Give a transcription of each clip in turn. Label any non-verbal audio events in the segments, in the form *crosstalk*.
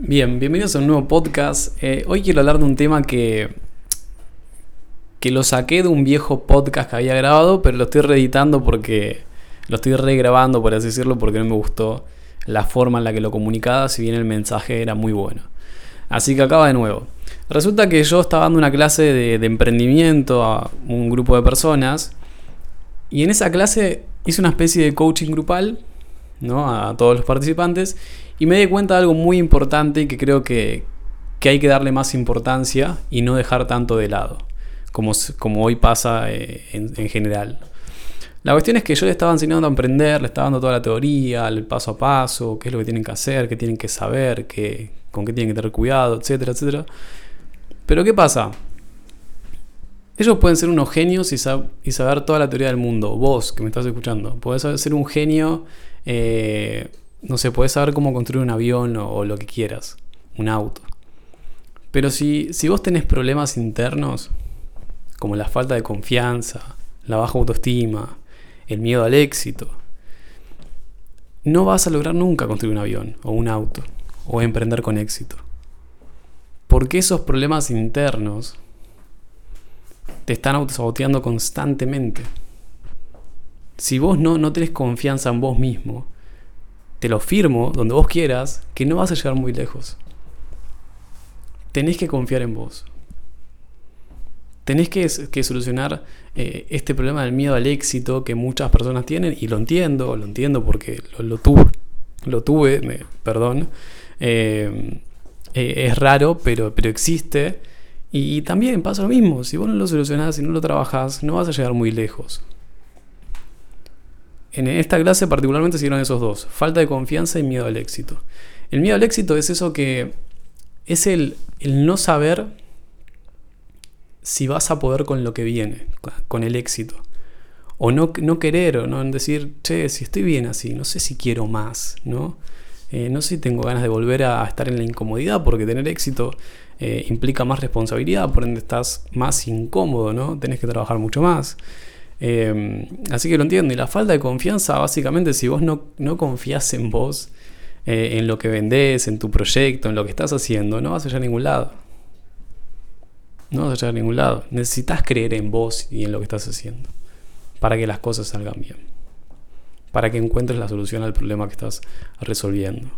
Bien, bienvenidos a un nuevo podcast. Eh, hoy quiero hablar de un tema que, que lo saqué de un viejo podcast que había grabado, pero lo estoy reeditando porque lo estoy regrabando, por así decirlo, porque no me gustó la forma en la que lo comunicaba, si bien el mensaje era muy bueno. Así que acaba de nuevo. Resulta que yo estaba dando una clase de, de emprendimiento a un grupo de personas y en esa clase hice una especie de coaching grupal ¿no? a todos los participantes y me di cuenta de algo muy importante y que creo que, hay que darle más importancia y no dejar tanto de lado, como, como hoy pasa eh, en, general. La cuestión es que yo le estaba enseñando a emprender, le estaba dando toda la teoría, el paso a paso, qué es lo que tienen que hacer, qué tienen que saber, qué, con qué tienen que tener cuidado, etcétera, etcétera. Pero ¿qué pasa? Ellos pueden ser unos genios y, y, saber toda la teoría del mundo. Vos que me estás escuchando, podés ser un genio eh, no sé, puedes saber cómo construir un avión o, lo que quieras, un auto. Pero si, si vos tenés problemas internos, como la falta de confianza, la baja autoestima, el miedo al éxito, no vas a lograr nunca construir un avión o un auto o emprender con éxito. Porque esos problemas internos te están autosaboteando constantemente. Si vos no, no tenés confianza en vos mismo, te lo firmo donde vos quieras, que no vas a llegar muy lejos. Tenés que confiar en vos. Tenés que, solucionar eh, este problema del miedo al éxito que muchas personas tienen, y lo entiendo, lo entiendo porque lo, tuve, lo tuve, perdón. Eh, eh, es raro, pero, pero existe. Y, también pasa lo mismo, si vos no lo solucionás, y no lo trabajás, no vas a llegar muy lejos. En esta clase particularmente siguieron esos dos, falta de confianza y miedo al éxito. El miedo al éxito es eso que es el, no saber si vas a poder con lo que viene, con el éxito. O no, no querer, o no decir, che, si estoy bien así, no sé si quiero más, ¿no? Eh, no sé si tengo ganas de volver a estar en la incomodidad, porque tener éxito eh, implica más responsabilidad, por ende estás más incómodo, ¿no? Tenés que trabajar mucho más. Em, así que lo entiendo. Y la falta de confianza, básicamente, si vos no, no confías en vos, eh, en lo que vendés, en tu proyecto, en lo que estás haciendo, no vas a llegar a ningún lado. No vas a llegar a ningún lado. Necesitas creer en vos y en lo que estás haciendo para que las cosas salgan bien. Para que encuentres la solución al problema que estás resolviendo.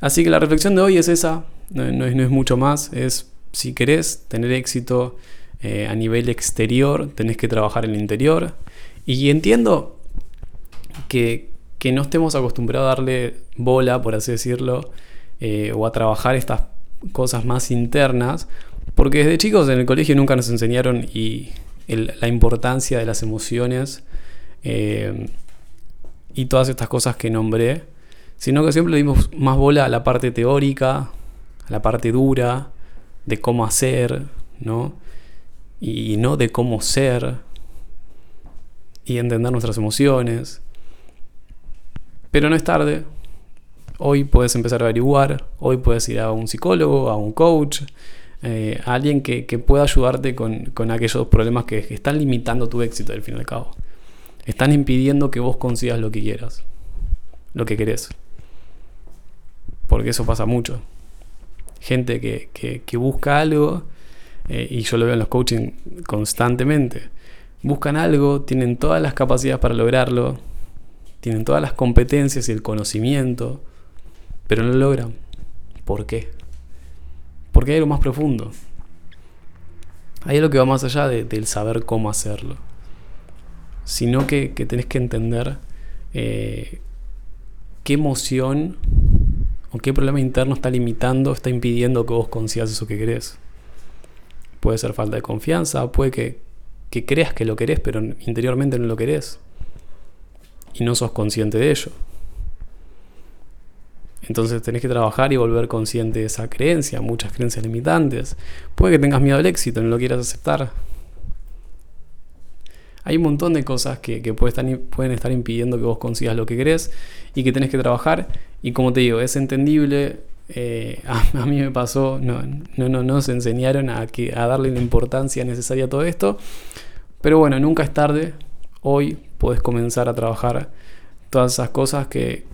Así que la reflexión de hoy es esa, no, es, no es mucho más, es si querés tener éxito eh, a nivel exterior, tenés que trabajar el interior. Y entiendo que, no estemos acostumbrados a darle bola, por así decirlo, eh, o a trabajar estas cosas más internas, porque desde chicos en el colegio nunca nos enseñaron y la importancia de las emociones eh, y todas estas cosas que nombré, sino que siempre le dimos más bola a la parte teórica, a la parte dura, de cómo hacer, ¿no? Y no de cómo ser y entender nuestras emociones. Pero no es tarde. Hoy puedes empezar a averiguar, hoy puedes ir a un psicólogo, a un coach, eh, a alguien que, pueda ayudarte con, aquellos problemas que, están limitando tu éxito al fin y al cabo. Están impidiendo que vos consigas lo que quieras, lo que querés. Porque eso pasa mucho. Gente que, que busca algo eh, y yo lo veo en los coaching constantemente. Buscan algo, tienen todas las capacidades para lograrlo, tienen todas las competencias y el conocimiento, pero no lo logran. ¿Por qué? Porque hay algo más profundo. Hay algo que va más allá del saber cómo hacerlo. Sino que, que tenés que entender eh, qué emoción o qué problema interno está limitando, está impidiendo que vos consigas eso que querés. Puede ser falta de confianza, puede que, creas que lo querés, pero interiormente no lo querés. Y no sos consciente de ello. Entonces tenés que trabajar y volver consciente de esa creencia, muchas creencias limitantes. Puede que tengas miedo al éxito, no lo quieras aceptar. Hay un montón de cosas que, que pueden estar impidiendo que vos consigas lo que querés y que tenés que trabajar. Y como te digo, es entendible, eh, *laughs* a, mí me pasó, no, no, no nos enseñaron a, que, a darle la importancia necesaria a todo esto. Pero bueno, nunca es tarde. Hoy puedes comenzar a trabajar todas esas cosas que,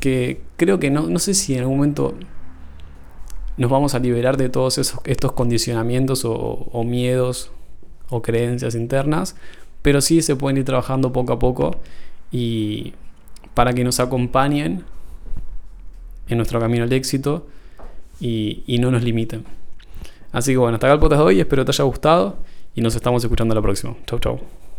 que creo que no, no sé si en algún momento nos vamos a liberar de todos esos, estos condicionamientos o, o miedos o creencias internas, pero sí se pueden ir trabajando poco a poco y para que nos acompañen en nuestro camino al éxito y, y no nos limiten. Así que bueno, hasta acá el podcast de hoy, espero te haya gustado y nos estamos escuchando la próxima. Chau, chau.